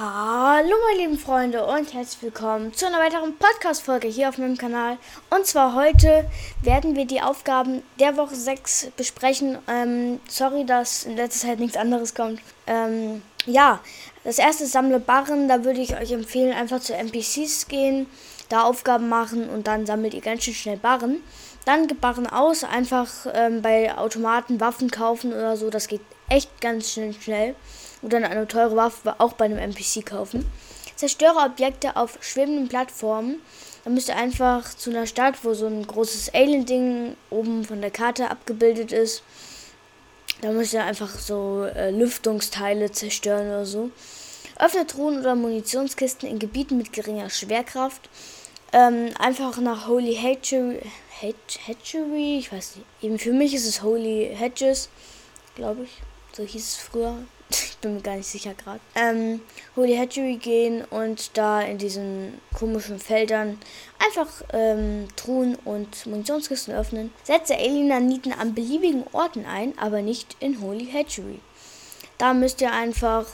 Hallo meine lieben Freunde und herzlich willkommen zu einer weiteren Podcast-Folge hier auf meinem Kanal. Und zwar heute werden wir die Aufgaben der Woche 6 besprechen. Ähm, sorry, dass in letzter Zeit nichts anderes kommt. Ähm, ja, das erste ist Sammle Barren. Da würde ich euch empfehlen, einfach zu NPCs gehen, da Aufgaben machen und dann sammelt ihr ganz schön schnell Barren. Dann gibt Barren aus, einfach ähm, bei Automaten Waffen kaufen oder so. Das geht echt ganz schnell schnell oder eine teure Waffe auch bei einem NPC kaufen. Zerstöre Objekte auf schwebenden Plattformen. Dann müsst ihr einfach zu einer Stadt, wo so ein großes Alien-Ding oben von der Karte abgebildet ist. Da müsst ihr einfach so äh, Lüftungsteile zerstören oder so. Öffne Truhen oder Munitionskisten in Gebieten mit geringer Schwerkraft. Ähm, einfach nach Holy Hatchery, Hatchery, ich weiß nicht. Eben für mich ist es Holy Hedges, glaube ich. So hieß es früher bin mir gar nicht sicher gerade. Ähm, Holy Hatchery gehen und da in diesen komischen Feldern einfach ähm, Truhen und Munitionskisten öffnen. Setze Alienaniten an beliebigen Orten ein, aber nicht in Holy Hatchery. Da müsst ihr einfach.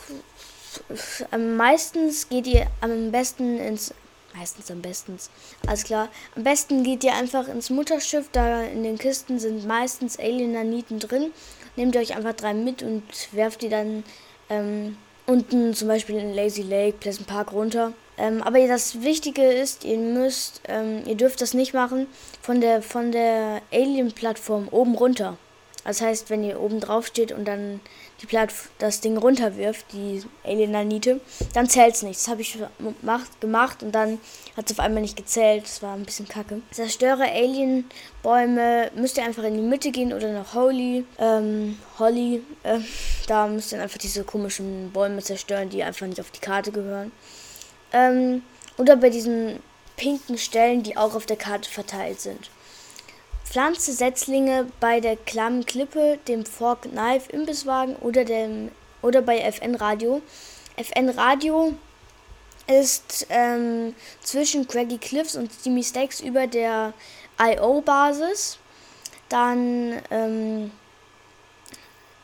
Am meistens geht ihr am besten ins meistens am besten. Alles klar. Am besten geht ihr einfach ins Mutterschiff. Da in den Kisten sind meistens Alien-Naniten drin. Nehmt euch einfach drei mit und werft die dann ähm, unten zum Beispiel in Lazy Lake, Pleasant Park runter. Ähm, aber das Wichtige ist, ihr müsst, ähm, ihr dürft das nicht machen von der von der Alien-Plattform oben runter. Das heißt, wenn ihr oben drauf steht und dann die Platt das Ding runterwirft, die Alien-Nanite, dann zählt es nicht. Das habe ich gemacht, gemacht und dann hat es auf einmal nicht gezählt. Das war ein bisschen kacke. Zerstöre Alien-Bäume, müsst ihr einfach in die Mitte gehen oder nach Holy, ähm, Holly. Äh, da müsst ihr einfach diese komischen Bäume zerstören, die einfach nicht auf die Karte gehören. Ähm, oder bei diesen pinken Stellen, die auch auf der Karte verteilt sind. Pflanze Setzlinge bei der Klammen Klippe, dem Fork Knife Imbisswagen oder, dem, oder bei FN Radio. FN Radio ist ähm, zwischen Craggy Cliffs und Steamy Stacks über der IO-Basis. Dann ähm,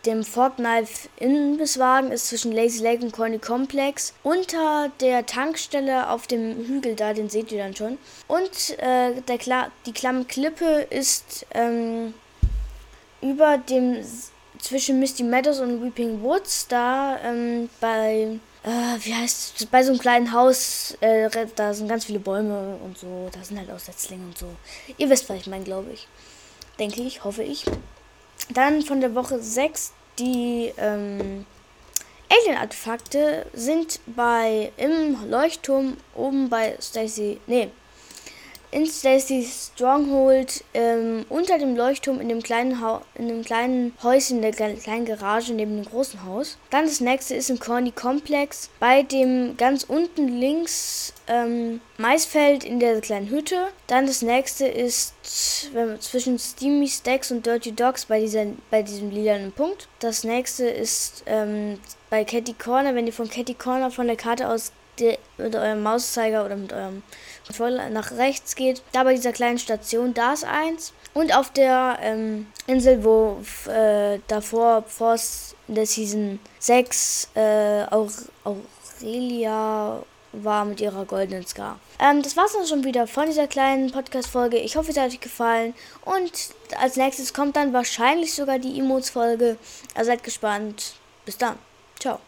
dem Forknife Imbisswagen ist zwischen Lazy Lake und Corny Complex. Unter der Tankstelle auf dem Hügel da, den seht ihr dann schon. Und äh, der Kla die klamme Klippe ist ähm, über dem zwischen Misty Meadows und Weeping Woods, da ähm, bei äh, wie heißt bei so einem kleinen Haus, äh, da sind ganz viele Bäume und so, da sind halt Aussetzlinge und so. Ihr wisst, was ich meine, glaube ich. Denke ich, hoffe ich. Dann von der Woche 6 die ähm, Alien-Artefakte sind bei im Leuchtturm oben bei Stacy. Nee, in Stacy's Stronghold ähm, unter dem Leuchtturm in dem kleinen ha in dem kleinen Häuschen in der kleinen Garage neben dem großen Haus. Dann das nächste ist im Corny Komplex bei dem ganz unten links ähm, Maisfeld in der kleinen Hütte. Dann das nächste ist zwischen Steamy Stacks und Dirty Dogs bei dieser bei diesem lilanen Punkt. Das nächste ist ähm, bei Catty Corner, wenn ihr von Catty Corner von der Karte aus mit eurem Mauszeiger oder mit eurem Controller nach rechts geht. Da bei dieser kleinen Station, da ist eins. Und auf der ähm, Insel, wo äh, davor, vor der Season 6, äh, auch Aurelia war mit ihrer goldenen Scar. Ähm, das war's dann schon wieder von dieser kleinen Podcast-Folge. Ich hoffe, es hat euch gefallen. Und als nächstes kommt dann wahrscheinlich sogar die Emotes-Folge. Also seid gespannt. Bis dann. Ciao.